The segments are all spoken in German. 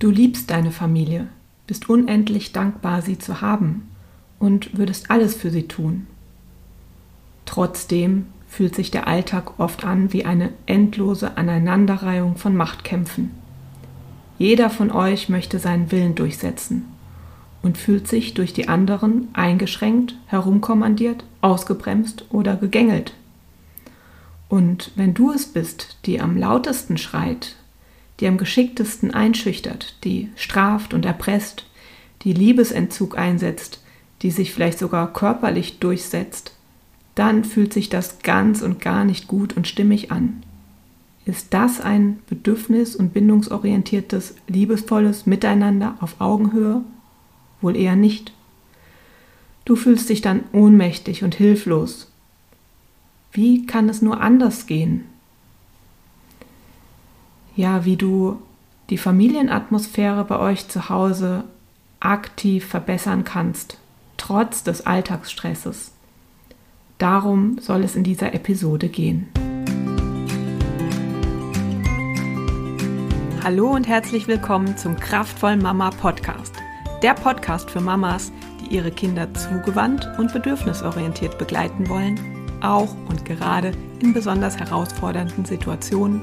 Du liebst deine Familie, bist unendlich dankbar, sie zu haben und würdest alles für sie tun. Trotzdem fühlt sich der Alltag oft an wie eine endlose Aneinanderreihung von Machtkämpfen. Jeder von euch möchte seinen Willen durchsetzen und fühlt sich durch die anderen eingeschränkt, herumkommandiert, ausgebremst oder gegängelt. Und wenn du es bist, die am lautesten schreit, die am geschicktesten einschüchtert, die straft und erpresst, die Liebesentzug einsetzt, die sich vielleicht sogar körperlich durchsetzt, dann fühlt sich das ganz und gar nicht gut und stimmig an. Ist das ein bedürfnis- und bindungsorientiertes, liebesvolles Miteinander auf Augenhöhe? Wohl eher nicht. Du fühlst dich dann ohnmächtig und hilflos. Wie kann es nur anders gehen? Ja, wie du die Familienatmosphäre bei euch zu Hause aktiv verbessern kannst, trotz des Alltagsstresses. Darum soll es in dieser Episode gehen. Hallo und herzlich willkommen zum Kraftvollen Mama Podcast. Der Podcast für Mamas, die ihre Kinder zugewandt und bedürfnisorientiert begleiten wollen, auch und gerade in besonders herausfordernden Situationen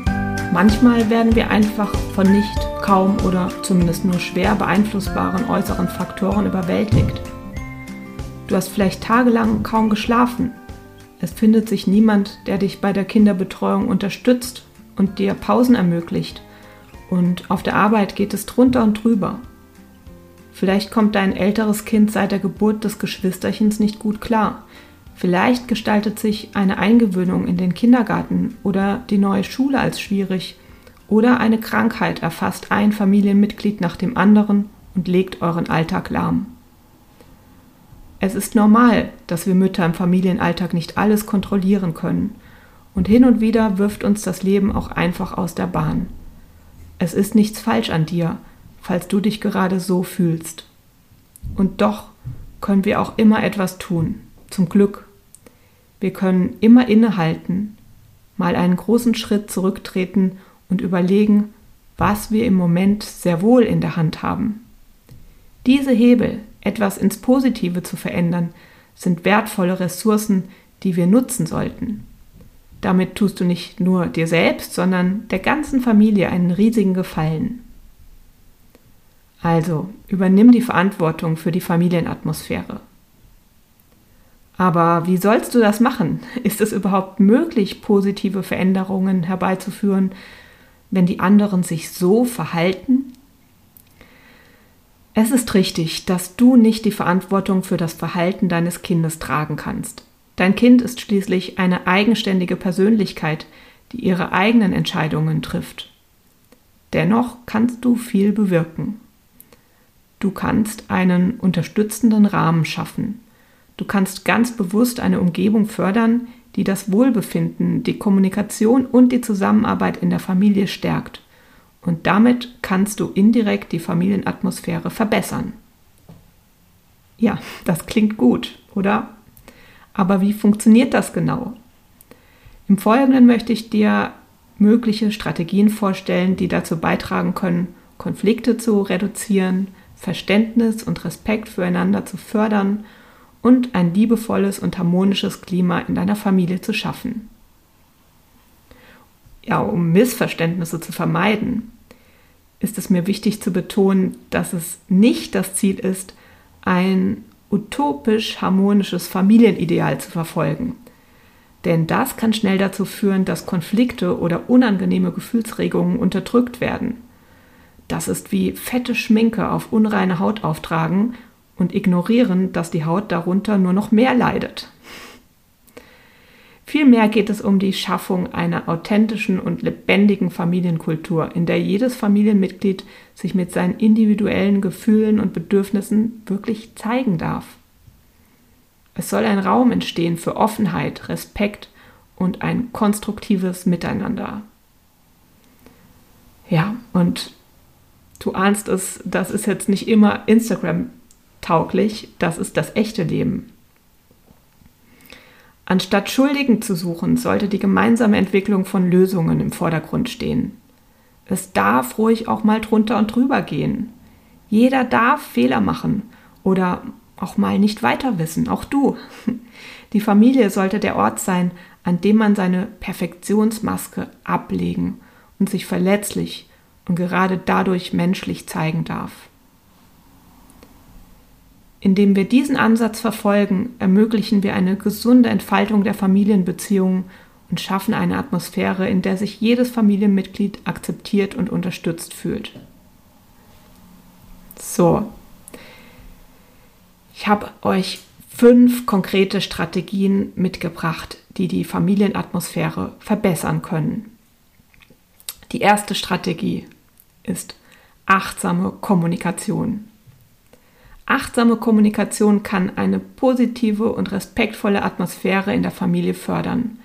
Manchmal werden wir einfach von nicht, kaum oder zumindest nur schwer beeinflussbaren äußeren Faktoren überwältigt. Du hast vielleicht tagelang kaum geschlafen. Es findet sich niemand, der dich bei der Kinderbetreuung unterstützt und dir Pausen ermöglicht. Und auf der Arbeit geht es drunter und drüber. Vielleicht kommt dein älteres Kind seit der Geburt des Geschwisterchens nicht gut klar. Vielleicht gestaltet sich eine Eingewöhnung in den Kindergarten oder die neue Schule als schwierig. Oder eine Krankheit erfasst ein Familienmitglied nach dem anderen und legt euren Alltag lahm. Es ist normal, dass wir Mütter im Familienalltag nicht alles kontrollieren können. Und hin und wieder wirft uns das Leben auch einfach aus der Bahn. Es ist nichts falsch an dir, falls du dich gerade so fühlst. Und doch können wir auch immer etwas tun, zum Glück. Wir können immer innehalten, mal einen großen Schritt zurücktreten und überlegen, was wir im Moment sehr wohl in der Hand haben. Diese Hebel, etwas ins Positive zu verändern, sind wertvolle Ressourcen, die wir nutzen sollten. Damit tust du nicht nur dir selbst, sondern der ganzen Familie einen riesigen Gefallen. Also übernimm die Verantwortung für die Familienatmosphäre. Aber wie sollst du das machen? Ist es überhaupt möglich, positive Veränderungen herbeizuführen, wenn die anderen sich so verhalten, es ist richtig, dass du nicht die Verantwortung für das Verhalten deines Kindes tragen kannst. Dein Kind ist schließlich eine eigenständige Persönlichkeit, die ihre eigenen Entscheidungen trifft. Dennoch kannst du viel bewirken. Du kannst einen unterstützenden Rahmen schaffen. Du kannst ganz bewusst eine Umgebung fördern, die das Wohlbefinden, die Kommunikation und die Zusammenarbeit in der Familie stärkt und damit kannst du indirekt die Familienatmosphäre verbessern. Ja, das klingt gut, oder? Aber wie funktioniert das genau? Im Folgenden möchte ich dir mögliche Strategien vorstellen, die dazu beitragen können, Konflikte zu reduzieren, Verständnis und Respekt füreinander zu fördern und ein liebevolles und harmonisches Klima in deiner Familie zu schaffen ja, um Missverständnisse zu vermeiden, ist es mir wichtig zu betonen, dass es nicht das Ziel ist, ein utopisch harmonisches Familienideal zu verfolgen. Denn das kann schnell dazu führen, dass Konflikte oder unangenehme Gefühlsregungen unterdrückt werden. Das ist wie fette Schminke auf unreine Haut auftragen und ignorieren, dass die Haut darunter nur noch mehr leidet. Vielmehr geht es um die Schaffung einer authentischen und lebendigen Familienkultur, in der jedes Familienmitglied sich mit seinen individuellen Gefühlen und Bedürfnissen wirklich zeigen darf. Es soll ein Raum entstehen für Offenheit, Respekt und ein konstruktives Miteinander. Ja, und du ahnst es, das ist jetzt nicht immer Instagram tauglich, das ist das echte Leben. Anstatt Schuldigen zu suchen, sollte die gemeinsame Entwicklung von Lösungen im Vordergrund stehen. Es darf ruhig auch mal drunter und drüber gehen. Jeder darf Fehler machen oder auch mal nicht weiter wissen, auch du. Die Familie sollte der Ort sein, an dem man seine Perfektionsmaske ablegen und sich verletzlich und gerade dadurch menschlich zeigen darf. Indem wir diesen Ansatz verfolgen, ermöglichen wir eine gesunde Entfaltung der Familienbeziehungen und schaffen eine Atmosphäre, in der sich jedes Familienmitglied akzeptiert und unterstützt fühlt. So, ich habe euch fünf konkrete Strategien mitgebracht, die die Familienatmosphäre verbessern können. Die erste Strategie ist achtsame Kommunikation. Achtsame Kommunikation kann eine positive und respektvolle Atmosphäre in der Familie fördern.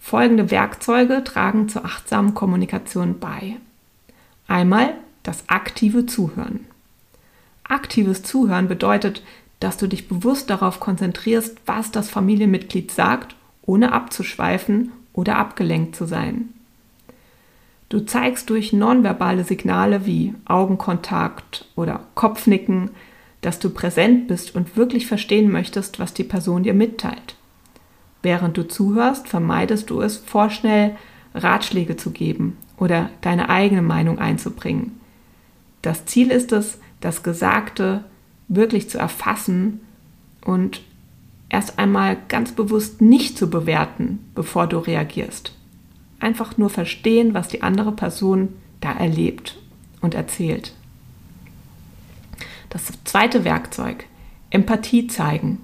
Folgende Werkzeuge tragen zur achtsamen Kommunikation bei. Einmal das aktive Zuhören. Aktives Zuhören bedeutet, dass du dich bewusst darauf konzentrierst, was das Familienmitglied sagt, ohne abzuschweifen oder abgelenkt zu sein. Du zeigst durch nonverbale Signale wie Augenkontakt oder Kopfnicken, dass du präsent bist und wirklich verstehen möchtest, was die Person dir mitteilt. Während du zuhörst, vermeidest du es, vorschnell Ratschläge zu geben oder deine eigene Meinung einzubringen. Das Ziel ist es, das Gesagte wirklich zu erfassen und erst einmal ganz bewusst nicht zu bewerten, bevor du reagierst. Einfach nur verstehen, was die andere Person da erlebt und erzählt. Das zweite Werkzeug, Empathie zeigen.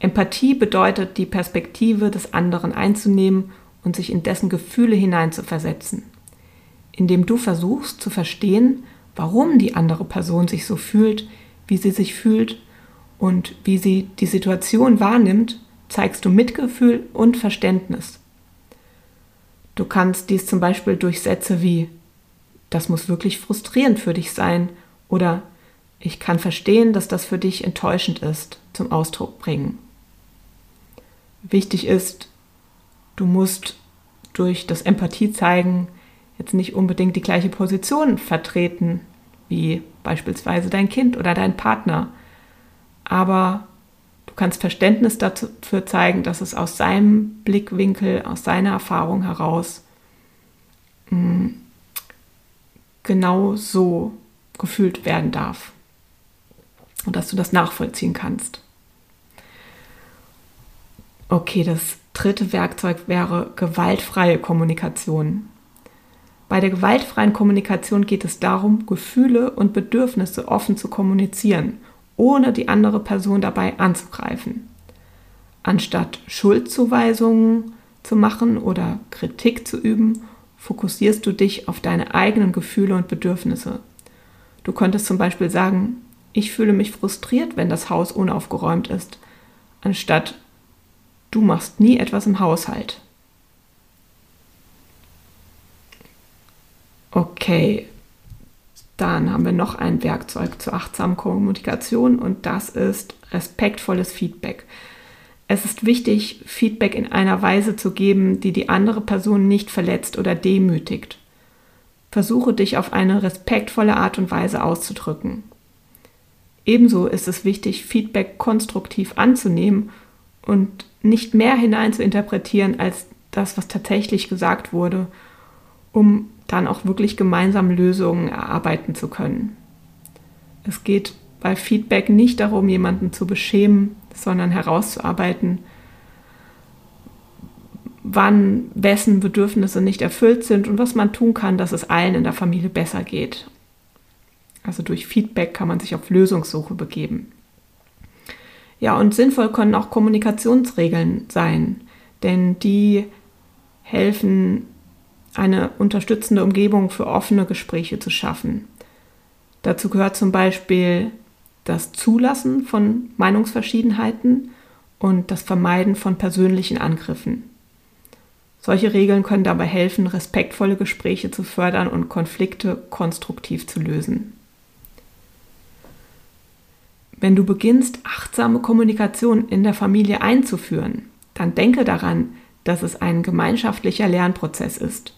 Empathie bedeutet, die Perspektive des anderen einzunehmen und sich in dessen Gefühle hineinzuversetzen, indem du versuchst zu verstehen, warum die andere Person sich so fühlt, wie sie sich fühlt und wie sie die Situation wahrnimmt, zeigst du Mitgefühl und Verständnis. Du kannst dies zum Beispiel durch Sätze wie das muss wirklich frustrierend für dich sein oder ich kann verstehen, dass das für dich enttäuschend ist, zum Ausdruck bringen. Wichtig ist, du musst durch das Empathie zeigen jetzt nicht unbedingt die gleiche Position vertreten wie beispielsweise dein Kind oder dein Partner. Aber kannst Verständnis dafür zeigen, dass es aus seinem Blickwinkel, aus seiner Erfahrung heraus mm, genau so gefühlt werden darf. Und dass du das nachvollziehen kannst. Okay, das dritte Werkzeug wäre gewaltfreie Kommunikation. Bei der gewaltfreien Kommunikation geht es darum, Gefühle und Bedürfnisse offen zu kommunizieren, ohne die andere Person dabei anzugreifen. Anstatt Schuldzuweisungen zu machen oder Kritik zu üben, fokussierst du dich auf deine eigenen Gefühle und Bedürfnisse. Du könntest zum Beispiel sagen, ich fühle mich frustriert, wenn das Haus unaufgeräumt ist, anstatt du machst nie etwas im Haushalt. Okay, dann haben wir noch ein Werkzeug zur achtsamen Kommunikation und das ist respektvolles Feedback. Es ist wichtig, Feedback in einer Weise zu geben, die die andere Person nicht verletzt oder demütigt. Versuche dich auf eine respektvolle Art und Weise auszudrücken. Ebenso ist es wichtig, Feedback konstruktiv anzunehmen und nicht mehr hinein zu interpretieren als das, was tatsächlich gesagt wurde, um dann auch wirklich gemeinsam Lösungen erarbeiten zu können. Es geht bei Feedback nicht darum, jemanden zu beschämen, sondern herauszuarbeiten, wann wessen Bedürfnisse nicht erfüllt sind und was man tun kann, dass es allen in der Familie besser geht. Also durch Feedback kann man sich auf Lösungssuche begeben. Ja, und sinnvoll können auch Kommunikationsregeln sein, denn die helfen, eine unterstützende Umgebung für offene Gespräche zu schaffen. Dazu gehört zum Beispiel das Zulassen von Meinungsverschiedenheiten und das Vermeiden von persönlichen Angriffen. Solche Regeln können dabei helfen, respektvolle Gespräche zu fördern und Konflikte konstruktiv zu lösen. Wenn du beginnst, achtsame Kommunikation in der Familie einzuführen, dann denke daran, dass es ein gemeinschaftlicher Lernprozess ist.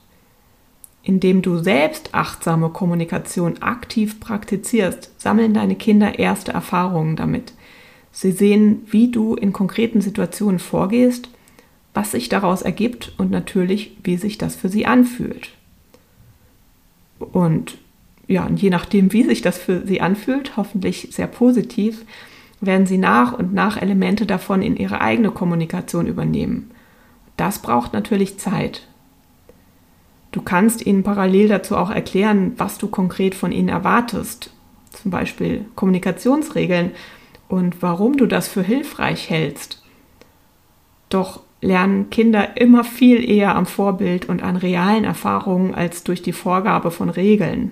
Indem du selbst achtsame Kommunikation aktiv praktizierst, sammeln deine Kinder erste Erfahrungen damit. Sie sehen, wie du in konkreten Situationen vorgehst, was sich daraus ergibt und natürlich, wie sich das für sie anfühlt. Und ja, und je nachdem, wie sich das für sie anfühlt, hoffentlich sehr positiv, werden sie nach und nach Elemente davon in ihre eigene Kommunikation übernehmen. Das braucht natürlich Zeit. Du kannst ihnen parallel dazu auch erklären, was du konkret von ihnen erwartest, zum Beispiel Kommunikationsregeln und warum du das für hilfreich hältst. Doch lernen Kinder immer viel eher am Vorbild und an realen Erfahrungen als durch die Vorgabe von Regeln.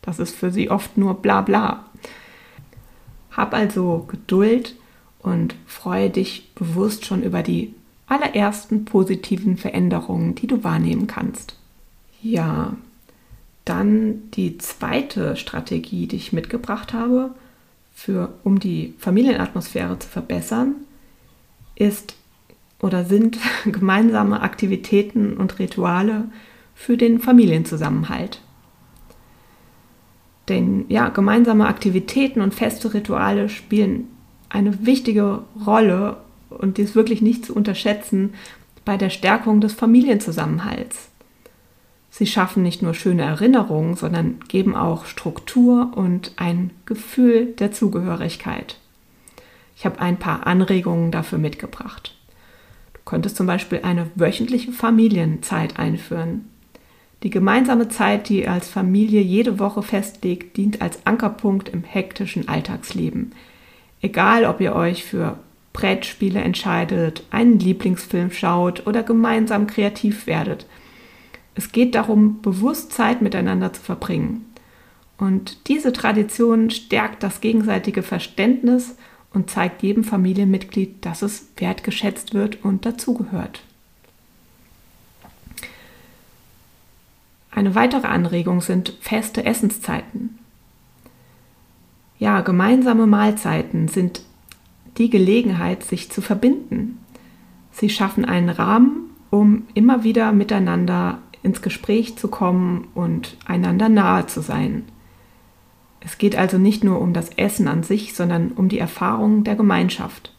Das ist für sie oft nur bla bla. Hab also Geduld und freue dich bewusst schon über die allerersten positiven Veränderungen, die du wahrnehmen kannst. Ja, dann die zweite Strategie, die ich mitgebracht habe, für, um die Familienatmosphäre zu verbessern, ist oder sind gemeinsame Aktivitäten und Rituale für den Familienzusammenhalt. Denn ja, gemeinsame Aktivitäten und feste Rituale spielen eine wichtige Rolle und die ist wirklich nicht zu unterschätzen bei der Stärkung des Familienzusammenhalts. Sie schaffen nicht nur schöne Erinnerungen, sondern geben auch Struktur und ein Gefühl der Zugehörigkeit. Ich habe ein paar Anregungen dafür mitgebracht. Du könntest zum Beispiel eine wöchentliche Familienzeit einführen. Die gemeinsame Zeit, die ihr als Familie jede Woche festlegt, dient als Ankerpunkt im hektischen Alltagsleben. Egal, ob ihr euch für Brettspiele entscheidet, einen Lieblingsfilm schaut oder gemeinsam kreativ werdet. Es geht darum, bewusst Zeit miteinander zu verbringen. Und diese Tradition stärkt das gegenseitige Verständnis und zeigt jedem Familienmitglied, dass es wertgeschätzt wird und dazugehört. Eine weitere Anregung sind feste Essenszeiten. Ja, gemeinsame Mahlzeiten sind die Gelegenheit, sich zu verbinden. Sie schaffen einen Rahmen, um immer wieder miteinander ins Gespräch zu kommen und einander nahe zu sein. Es geht also nicht nur um das Essen an sich, sondern um die Erfahrung der Gemeinschaft.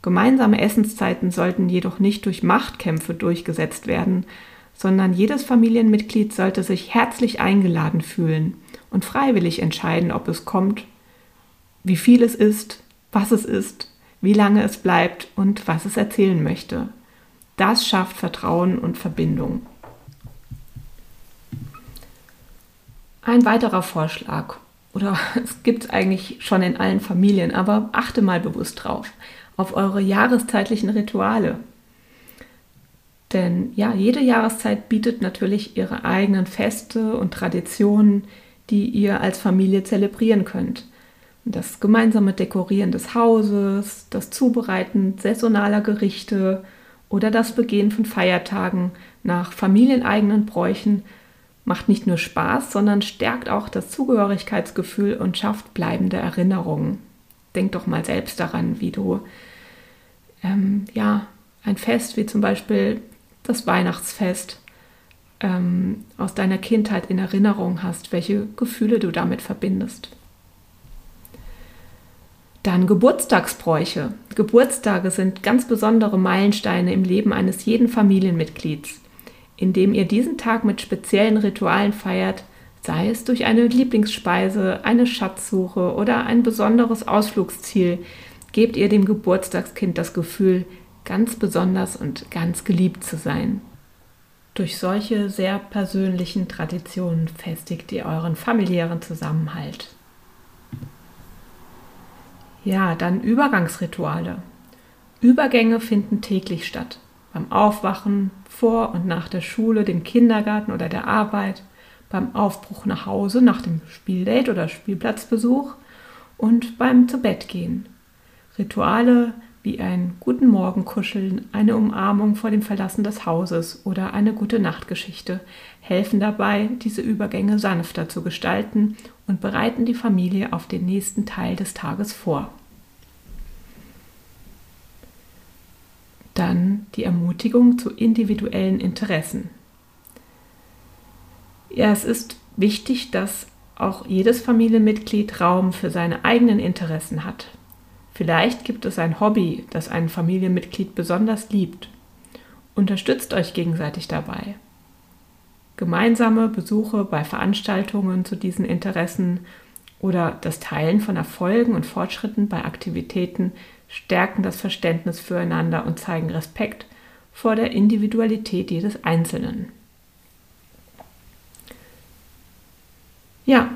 Gemeinsame Essenszeiten sollten jedoch nicht durch Machtkämpfe durchgesetzt werden, sondern jedes Familienmitglied sollte sich herzlich eingeladen fühlen und freiwillig entscheiden, ob es kommt, wie viel es ist, was es ist, wie lange es bleibt und was es erzählen möchte. Das schafft Vertrauen und Verbindung. Ein weiterer Vorschlag, oder es gibt es eigentlich schon in allen Familien, aber achte mal bewusst drauf, auf eure jahreszeitlichen Rituale. Denn ja, jede Jahreszeit bietet natürlich ihre eigenen Feste und Traditionen, die ihr als Familie zelebrieren könnt. Das gemeinsame Dekorieren des Hauses, das Zubereiten saisonaler Gerichte oder das Begehen von Feiertagen nach familieneigenen Bräuchen macht nicht nur Spaß, sondern stärkt auch das Zugehörigkeitsgefühl und schafft bleibende Erinnerungen. Denk doch mal selbst daran, wie du ähm, ja ein Fest wie zum Beispiel das Weihnachtsfest ähm, aus deiner Kindheit in Erinnerung hast, welche Gefühle du damit verbindest. Dann Geburtstagsbräuche. Geburtstage sind ganz besondere Meilensteine im Leben eines jeden Familienmitglieds. Indem ihr diesen Tag mit speziellen Ritualen feiert, sei es durch eine Lieblingsspeise, eine Schatzsuche oder ein besonderes Ausflugsziel, gebt ihr dem Geburtstagskind das Gefühl, ganz besonders und ganz geliebt zu sein. Durch solche sehr persönlichen Traditionen festigt ihr euren familiären Zusammenhalt. Ja, dann Übergangsrituale. Übergänge finden täglich statt. Beim Aufwachen, vor und nach der Schule, dem Kindergarten oder der Arbeit, beim Aufbruch nach Hause nach dem Spieldate oder Spielplatzbesuch und beim Zubettgehen. Rituale wie ein Guten Morgen kuscheln, eine Umarmung vor dem Verlassen des Hauses oder eine gute Nachtgeschichte helfen dabei, diese Übergänge sanfter zu gestalten und bereiten die Familie auf den nächsten Teil des Tages vor. Dann die Ermutigung zu individuellen Interessen. Ja, es ist wichtig, dass auch jedes Familienmitglied Raum für seine eigenen Interessen hat. Vielleicht gibt es ein Hobby, das ein Familienmitglied besonders liebt. Unterstützt euch gegenseitig dabei. Gemeinsame Besuche bei Veranstaltungen zu diesen Interessen oder das Teilen von Erfolgen und Fortschritten bei Aktivitäten stärken das Verständnis füreinander und zeigen Respekt vor der Individualität jedes Einzelnen. Ja,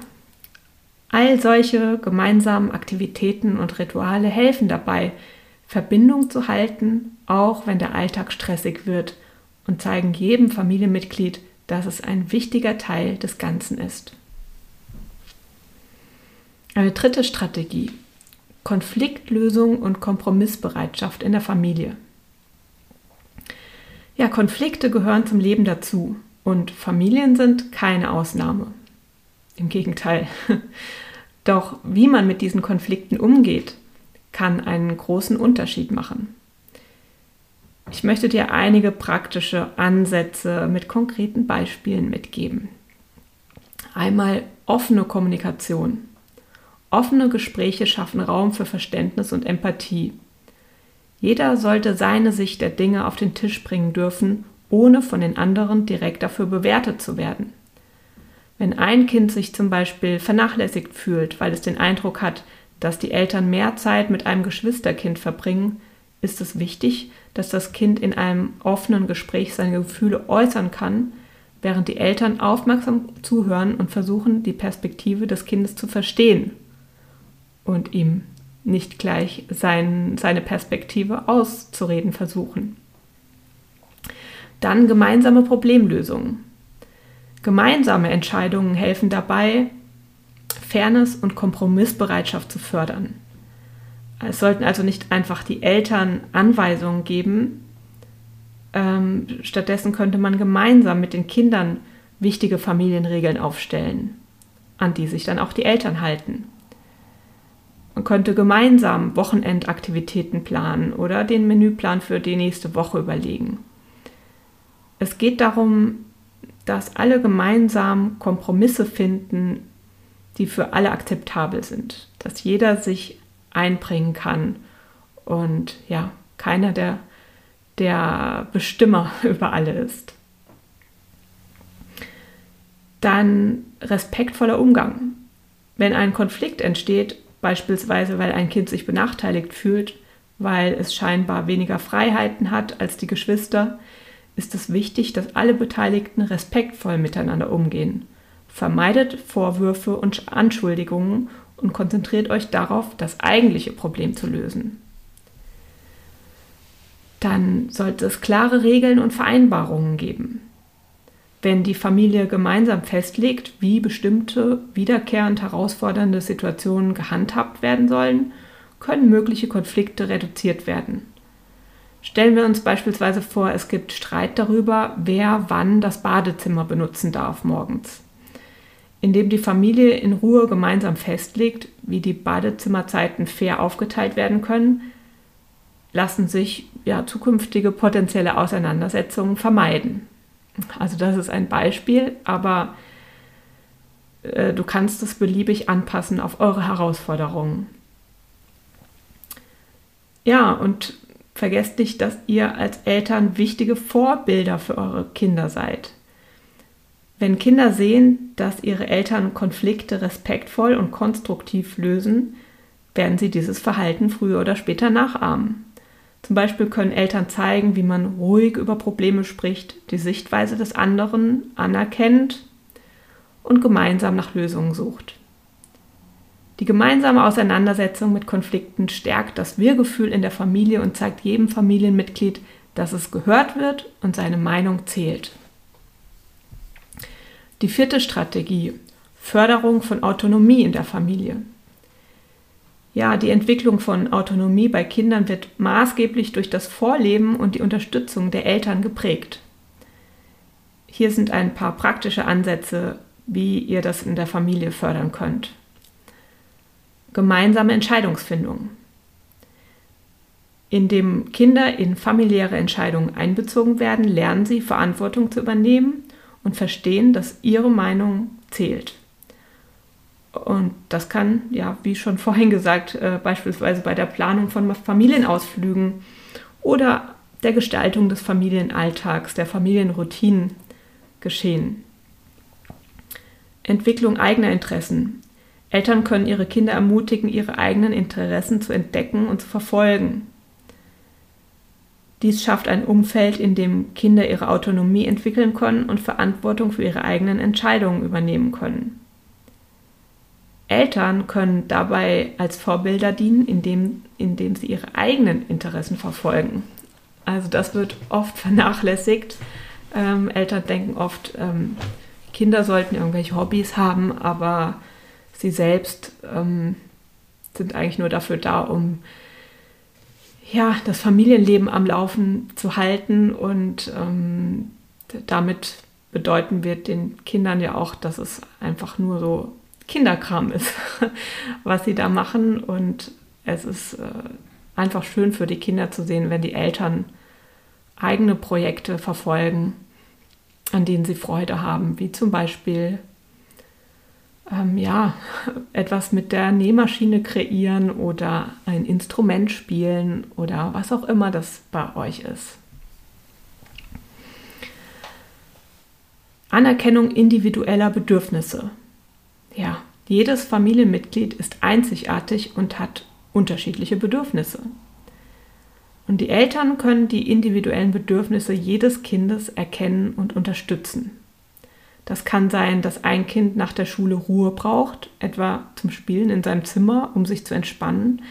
all solche gemeinsamen Aktivitäten und Rituale helfen dabei, Verbindung zu halten, auch wenn der Alltag stressig wird und zeigen jedem Familienmitglied, dass es ein wichtiger Teil des Ganzen ist. Eine dritte Strategie. Konfliktlösung und Kompromissbereitschaft in der Familie. Ja, Konflikte gehören zum Leben dazu und Familien sind keine Ausnahme. Im Gegenteil. Doch wie man mit diesen Konflikten umgeht, kann einen großen Unterschied machen. Ich möchte dir einige praktische Ansätze mit konkreten Beispielen mitgeben. Einmal offene Kommunikation. Offene Gespräche schaffen Raum für Verständnis und Empathie. Jeder sollte seine Sicht der Dinge auf den Tisch bringen dürfen, ohne von den anderen direkt dafür bewertet zu werden. Wenn ein Kind sich zum Beispiel vernachlässigt fühlt, weil es den Eindruck hat, dass die Eltern mehr Zeit mit einem Geschwisterkind verbringen, ist es wichtig, dass das Kind in einem offenen Gespräch seine Gefühle äußern kann, während die Eltern aufmerksam zuhören und versuchen, die Perspektive des Kindes zu verstehen und ihm nicht gleich sein, seine Perspektive auszureden versuchen. Dann gemeinsame Problemlösungen. Gemeinsame Entscheidungen helfen dabei, Fairness und Kompromissbereitschaft zu fördern. Es sollten also nicht einfach die Eltern Anweisungen geben. Ähm, stattdessen könnte man gemeinsam mit den Kindern wichtige Familienregeln aufstellen, an die sich dann auch die Eltern halten. Man könnte gemeinsam Wochenendaktivitäten planen oder den Menüplan für die nächste Woche überlegen. Es geht darum, dass alle gemeinsam Kompromisse finden, die für alle akzeptabel sind, dass jeder sich einbringen kann und ja, keiner der, der Bestimmer über alle ist. Dann respektvoller Umgang. Wenn ein Konflikt entsteht, beispielsweise weil ein Kind sich benachteiligt fühlt, weil es scheinbar weniger Freiheiten hat als die Geschwister, ist es wichtig, dass alle Beteiligten respektvoll miteinander umgehen. Vermeidet Vorwürfe und Anschuldigungen und konzentriert euch darauf, das eigentliche Problem zu lösen. Dann sollte es klare Regeln und Vereinbarungen geben. Wenn die Familie gemeinsam festlegt, wie bestimmte wiederkehrend herausfordernde Situationen gehandhabt werden sollen, können mögliche Konflikte reduziert werden. Stellen wir uns beispielsweise vor, es gibt Streit darüber, wer wann das Badezimmer benutzen darf morgens. Indem die Familie in Ruhe gemeinsam festlegt, wie die Badezimmerzeiten fair aufgeteilt werden können, lassen sich ja, zukünftige potenzielle Auseinandersetzungen vermeiden. Also das ist ein Beispiel, aber äh, du kannst es beliebig anpassen auf eure Herausforderungen. Ja, und Vergesst nicht, dass ihr als Eltern wichtige Vorbilder für eure Kinder seid. Wenn Kinder sehen, dass ihre Eltern Konflikte respektvoll und konstruktiv lösen, werden sie dieses Verhalten früher oder später nachahmen. Zum Beispiel können Eltern zeigen, wie man ruhig über Probleme spricht, die Sichtweise des anderen anerkennt und gemeinsam nach Lösungen sucht. Die gemeinsame Auseinandersetzung mit Konflikten stärkt das Wir-Gefühl in der Familie und zeigt jedem Familienmitglied, dass es gehört wird und seine Meinung zählt. Die vierte Strategie, Förderung von Autonomie in der Familie. Ja, die Entwicklung von Autonomie bei Kindern wird maßgeblich durch das Vorleben und die Unterstützung der Eltern geprägt. Hier sind ein paar praktische Ansätze, wie ihr das in der Familie fördern könnt. Gemeinsame Entscheidungsfindung. Indem Kinder in familiäre Entscheidungen einbezogen werden, lernen sie Verantwortung zu übernehmen und verstehen, dass ihre Meinung zählt. Und das kann, ja, wie schon vorhin gesagt, äh, beispielsweise bei der Planung von Familienausflügen oder der Gestaltung des Familienalltags, der Familienroutinen geschehen. Entwicklung eigener Interessen. Eltern können ihre Kinder ermutigen, ihre eigenen Interessen zu entdecken und zu verfolgen. Dies schafft ein Umfeld, in dem Kinder ihre Autonomie entwickeln können und Verantwortung für ihre eigenen Entscheidungen übernehmen können. Eltern können dabei als Vorbilder dienen, indem, indem sie ihre eigenen Interessen verfolgen. Also das wird oft vernachlässigt. Ähm, Eltern denken oft, ähm, Kinder sollten irgendwelche Hobbys haben, aber sie selbst ähm, sind eigentlich nur dafür da, um ja, das Familienleben am Laufen zu halten und ähm, damit bedeuten wir den Kindern ja auch, dass es einfach nur so Kinderkram ist, was sie da machen. Und es ist äh, einfach schön für die Kinder zu sehen, wenn die Eltern eigene Projekte verfolgen, an denen sie Freude haben, wie zum Beispiel ähm, ja, etwas mit der Nähmaschine kreieren oder ein Instrument spielen oder was auch immer das bei euch ist. Anerkennung individueller Bedürfnisse. Ja, jedes Familienmitglied ist einzigartig und hat unterschiedliche Bedürfnisse. Und die Eltern können die individuellen Bedürfnisse jedes Kindes erkennen und unterstützen. Das kann sein, dass ein Kind nach der Schule Ruhe braucht, etwa zum Spielen in seinem Zimmer, um sich zu entspannen,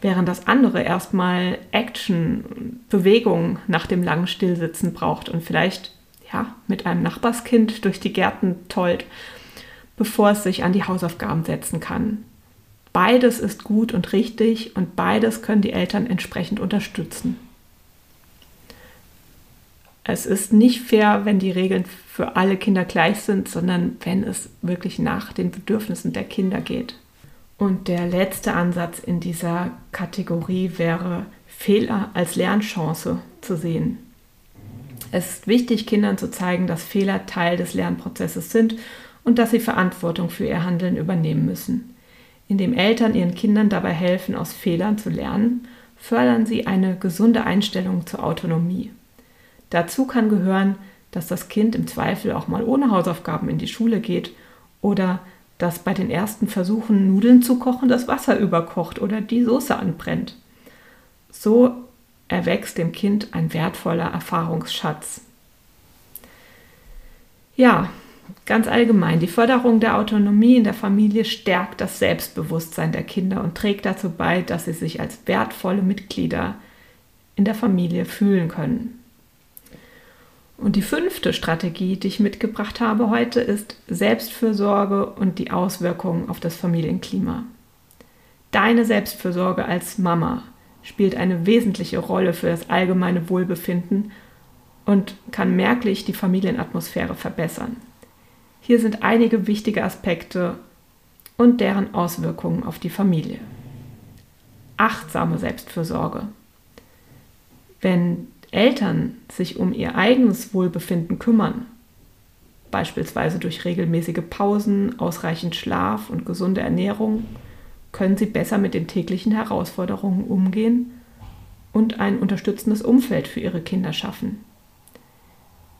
während das andere erstmal Action, Bewegung nach dem langen Stillsitzen braucht und vielleicht ja, mit einem Nachbarskind durch die Gärten tollt, bevor es sich an die Hausaufgaben setzen kann. Beides ist gut und richtig und beides können die Eltern entsprechend unterstützen. Es ist nicht fair, wenn die Regeln für alle Kinder gleich sind, sondern wenn es wirklich nach den Bedürfnissen der Kinder geht. Und der letzte Ansatz in dieser Kategorie wäre, Fehler als Lernchance zu sehen. Es ist wichtig, Kindern zu zeigen, dass Fehler Teil des Lernprozesses sind und dass sie Verantwortung für ihr Handeln übernehmen müssen. Indem Eltern ihren Kindern dabei helfen, aus Fehlern zu lernen, fördern sie eine gesunde Einstellung zur Autonomie. Dazu kann gehören, dass das Kind im Zweifel auch mal ohne Hausaufgaben in die Schule geht oder dass bei den ersten Versuchen, Nudeln zu kochen, das Wasser überkocht oder die Soße anbrennt. So erwächst dem Kind ein wertvoller Erfahrungsschatz. Ja, ganz allgemein, die Förderung der Autonomie in der Familie stärkt das Selbstbewusstsein der Kinder und trägt dazu bei, dass sie sich als wertvolle Mitglieder in der Familie fühlen können. Und die fünfte Strategie, die ich mitgebracht habe heute, ist Selbstfürsorge und die Auswirkungen auf das Familienklima. Deine Selbstfürsorge als Mama spielt eine wesentliche Rolle für das allgemeine Wohlbefinden und kann merklich die Familienatmosphäre verbessern. Hier sind einige wichtige Aspekte und deren Auswirkungen auf die Familie. Achtsame Selbstfürsorge. Wenn Eltern sich um ihr eigenes Wohlbefinden kümmern, beispielsweise durch regelmäßige Pausen, ausreichend Schlaf und gesunde Ernährung, können sie besser mit den täglichen Herausforderungen umgehen und ein unterstützendes Umfeld für ihre Kinder schaffen.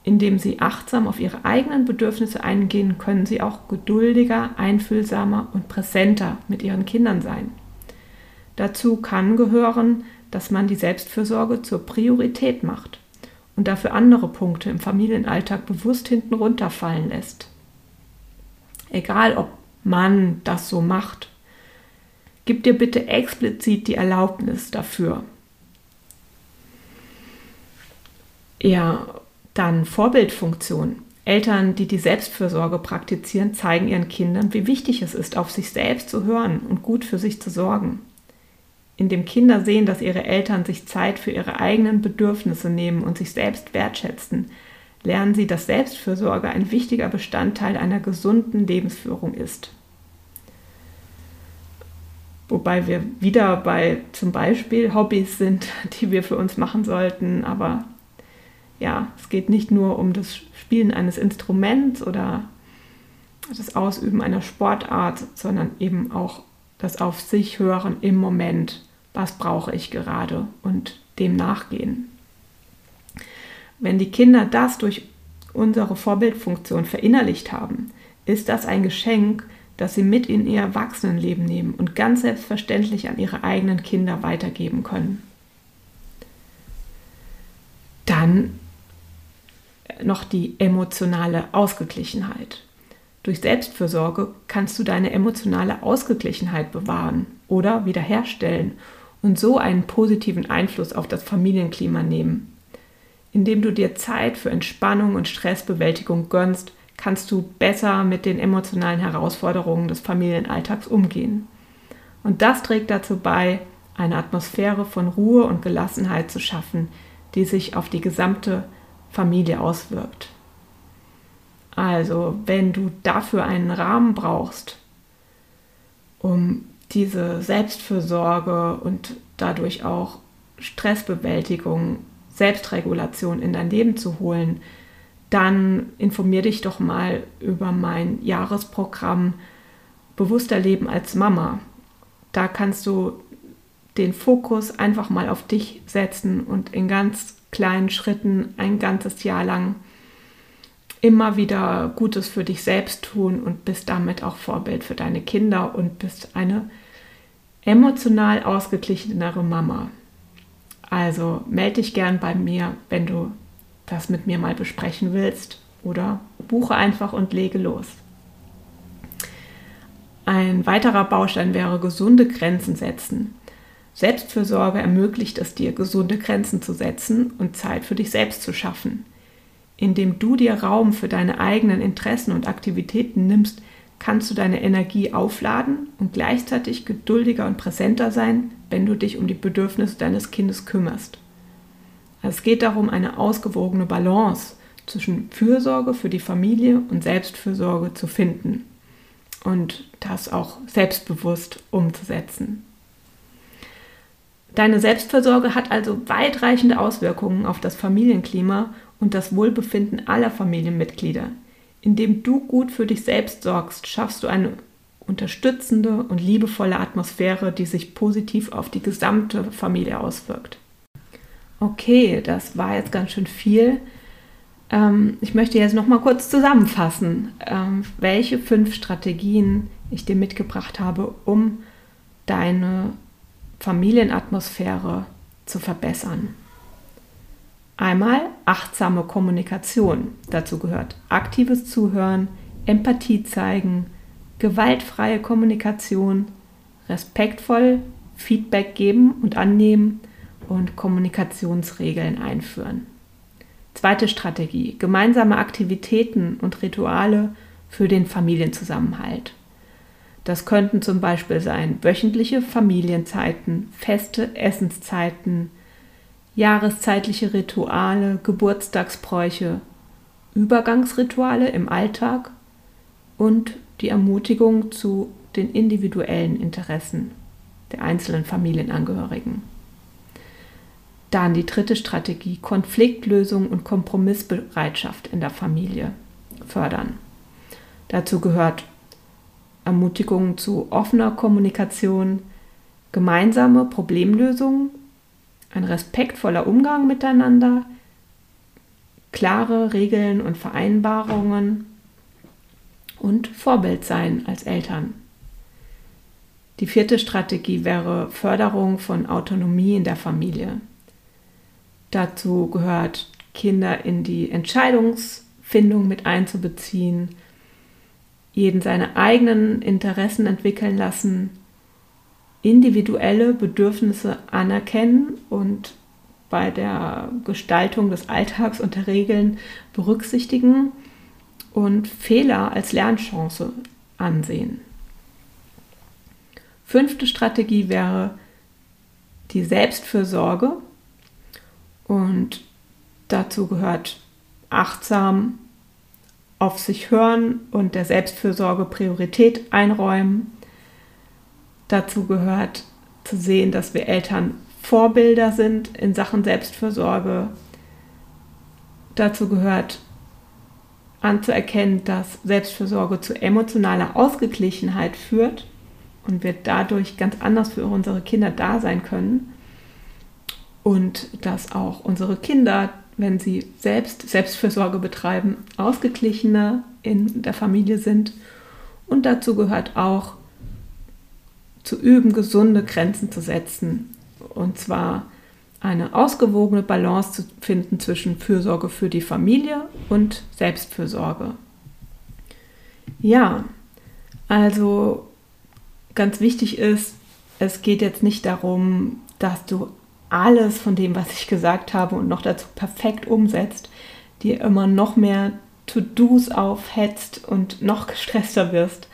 Indem sie achtsam auf ihre eigenen Bedürfnisse eingehen, können sie auch geduldiger, einfühlsamer und präsenter mit ihren Kindern sein. Dazu kann gehören, dass man die Selbstfürsorge zur Priorität macht und dafür andere Punkte im Familienalltag bewusst hinten runterfallen lässt. Egal, ob man das so macht. Gib dir bitte explizit die Erlaubnis dafür. Ja, dann Vorbildfunktion. Eltern, die die Selbstfürsorge praktizieren, zeigen ihren Kindern, wie wichtig es ist, auf sich selbst zu hören und gut für sich zu sorgen. Indem Kinder sehen, dass ihre Eltern sich Zeit für ihre eigenen Bedürfnisse nehmen und sich selbst wertschätzen, lernen sie, dass Selbstfürsorge ein wichtiger Bestandteil einer gesunden Lebensführung ist. Wobei wir wieder bei zum Beispiel Hobbys sind, die wir für uns machen sollten, aber ja, es geht nicht nur um das Spielen eines Instruments oder das Ausüben einer Sportart, sondern eben auch das Auf sich hören im Moment. Was brauche ich gerade und dem nachgehen. Wenn die Kinder das durch unsere Vorbildfunktion verinnerlicht haben, ist das ein Geschenk, das sie mit in ihr Erwachsenenleben nehmen und ganz selbstverständlich an ihre eigenen Kinder weitergeben können. Dann noch die emotionale Ausgeglichenheit. Durch Selbstfürsorge kannst du deine emotionale Ausgeglichenheit bewahren oder wiederherstellen und so einen positiven Einfluss auf das Familienklima nehmen. Indem du dir Zeit für Entspannung und Stressbewältigung gönnst, kannst du besser mit den emotionalen Herausforderungen des Familienalltags umgehen. Und das trägt dazu bei, eine Atmosphäre von Ruhe und Gelassenheit zu schaffen, die sich auf die gesamte Familie auswirkt. Also, wenn du dafür einen Rahmen brauchst, um diese Selbstfürsorge und dadurch auch Stressbewältigung, Selbstregulation in dein Leben zu holen, dann informier dich doch mal über mein Jahresprogramm Bewusster Leben als Mama. Da kannst du den Fokus einfach mal auf dich setzen und in ganz kleinen Schritten ein ganzes Jahr lang immer wieder Gutes für dich selbst tun und bist damit auch Vorbild für deine Kinder und bist eine emotional ausgeglichenere Mama. Also melde dich gern bei mir, wenn du das mit mir mal besprechen willst oder buche einfach und lege los. Ein weiterer Baustein wäre gesunde Grenzen setzen. Selbstfürsorge ermöglicht es dir, gesunde Grenzen zu setzen und Zeit für dich selbst zu schaffen. Indem du dir Raum für deine eigenen Interessen und Aktivitäten nimmst, kannst du deine Energie aufladen und gleichzeitig geduldiger und präsenter sein, wenn du dich um die Bedürfnisse deines Kindes kümmerst. Es geht darum, eine ausgewogene Balance zwischen Fürsorge für die Familie und Selbstfürsorge zu finden und das auch selbstbewusst umzusetzen. Deine Selbstversorge hat also weitreichende Auswirkungen auf das Familienklima und das Wohlbefinden aller Familienmitglieder. Indem du gut für dich selbst sorgst, schaffst du eine unterstützende und liebevolle Atmosphäre, die sich positiv auf die gesamte Familie auswirkt. Okay, das war jetzt ganz schön viel. Ähm, ich möchte jetzt noch mal kurz zusammenfassen, ähm, welche fünf Strategien ich dir mitgebracht habe, um deine Familienatmosphäre zu verbessern. Einmal achtsame Kommunikation. Dazu gehört aktives Zuhören, Empathie zeigen, gewaltfreie Kommunikation, respektvoll Feedback geben und annehmen und Kommunikationsregeln einführen. Zweite Strategie, gemeinsame Aktivitäten und Rituale für den Familienzusammenhalt. Das könnten zum Beispiel sein wöchentliche Familienzeiten, feste Essenszeiten, jahreszeitliche Rituale, Geburtstagsbräuche, Übergangsrituale im Alltag und die Ermutigung zu den individuellen Interessen der einzelnen Familienangehörigen. Dann die dritte Strategie, Konfliktlösung und Kompromissbereitschaft in der Familie fördern. Dazu gehört Ermutigung zu offener Kommunikation, gemeinsame Problemlösung, ein respektvoller Umgang miteinander, klare Regeln und Vereinbarungen und Vorbild sein als Eltern. Die vierte Strategie wäre Förderung von Autonomie in der Familie. Dazu gehört, Kinder in die Entscheidungsfindung mit einzubeziehen, jeden seine eigenen Interessen entwickeln lassen, individuelle Bedürfnisse anerkennen und bei der Gestaltung des Alltags und der Regeln berücksichtigen und Fehler als Lernchance ansehen. Fünfte Strategie wäre die Selbstfürsorge und dazu gehört achtsam auf sich hören und der Selbstfürsorge Priorität einräumen. Dazu gehört zu sehen, dass wir Eltern Vorbilder sind in Sachen Selbstfürsorge. Dazu gehört anzuerkennen, dass Selbstfürsorge zu emotionaler Ausgeglichenheit führt und wir dadurch ganz anders für unsere Kinder da sein können. Und dass auch unsere Kinder, wenn sie selbst Selbstfürsorge betreiben, ausgeglichener in der Familie sind. Und dazu gehört auch zu üben, gesunde Grenzen zu setzen. Und zwar eine ausgewogene Balance zu finden zwischen Fürsorge für die Familie und Selbstfürsorge. Ja, also ganz wichtig ist, es geht jetzt nicht darum, dass du alles von dem, was ich gesagt habe und noch dazu perfekt umsetzt, dir immer noch mehr To-Dos aufhetzt und noch gestresster wirst.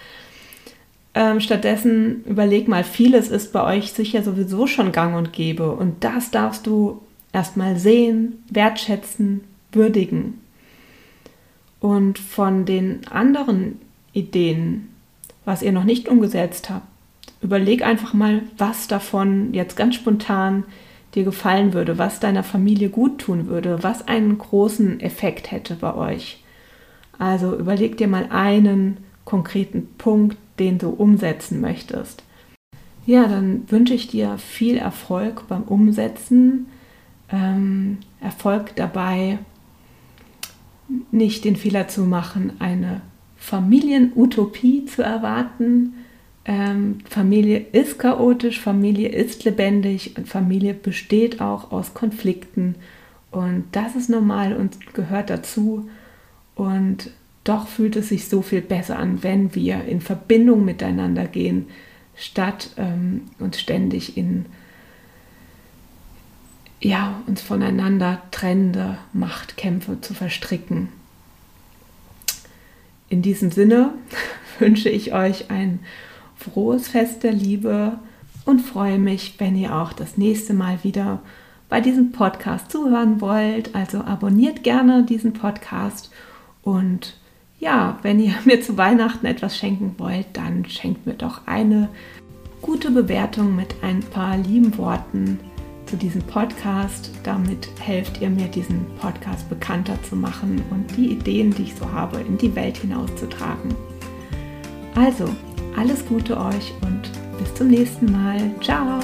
Ähm, stattdessen überleg mal, vieles ist bei euch sicher sowieso schon gang und gäbe und das darfst du erstmal sehen, wertschätzen, würdigen. Und von den anderen Ideen, was ihr noch nicht umgesetzt habt, überleg einfach mal, was davon jetzt ganz spontan dir gefallen würde, was deiner Familie gut tun würde, was einen großen Effekt hätte bei euch. Also überleg dir mal einen konkreten Punkt, den du umsetzen möchtest. Ja, dann wünsche ich dir viel Erfolg beim Umsetzen, ähm, Erfolg dabei, nicht den Fehler zu machen, eine Familienutopie zu erwarten. Ähm, Familie ist chaotisch, Familie ist lebendig und Familie besteht auch aus Konflikten. Und das ist normal und gehört dazu. Und doch fühlt es sich so viel besser an, wenn wir in Verbindung miteinander gehen, statt ähm, uns ständig in ja, uns voneinander trennende Machtkämpfe zu verstricken. In diesem Sinne wünsche ich euch ein frohes Fest der Liebe und freue mich, wenn ihr auch das nächste Mal wieder bei diesem Podcast zuhören wollt. Also abonniert gerne diesen Podcast und ja, wenn ihr mir zu Weihnachten etwas schenken wollt, dann schenkt mir doch eine gute Bewertung mit ein paar lieben Worten zu diesem Podcast. Damit helft ihr mir, diesen Podcast bekannter zu machen und die Ideen, die ich so habe, in die Welt hinauszutragen. Also, alles Gute euch und bis zum nächsten Mal. Ciao!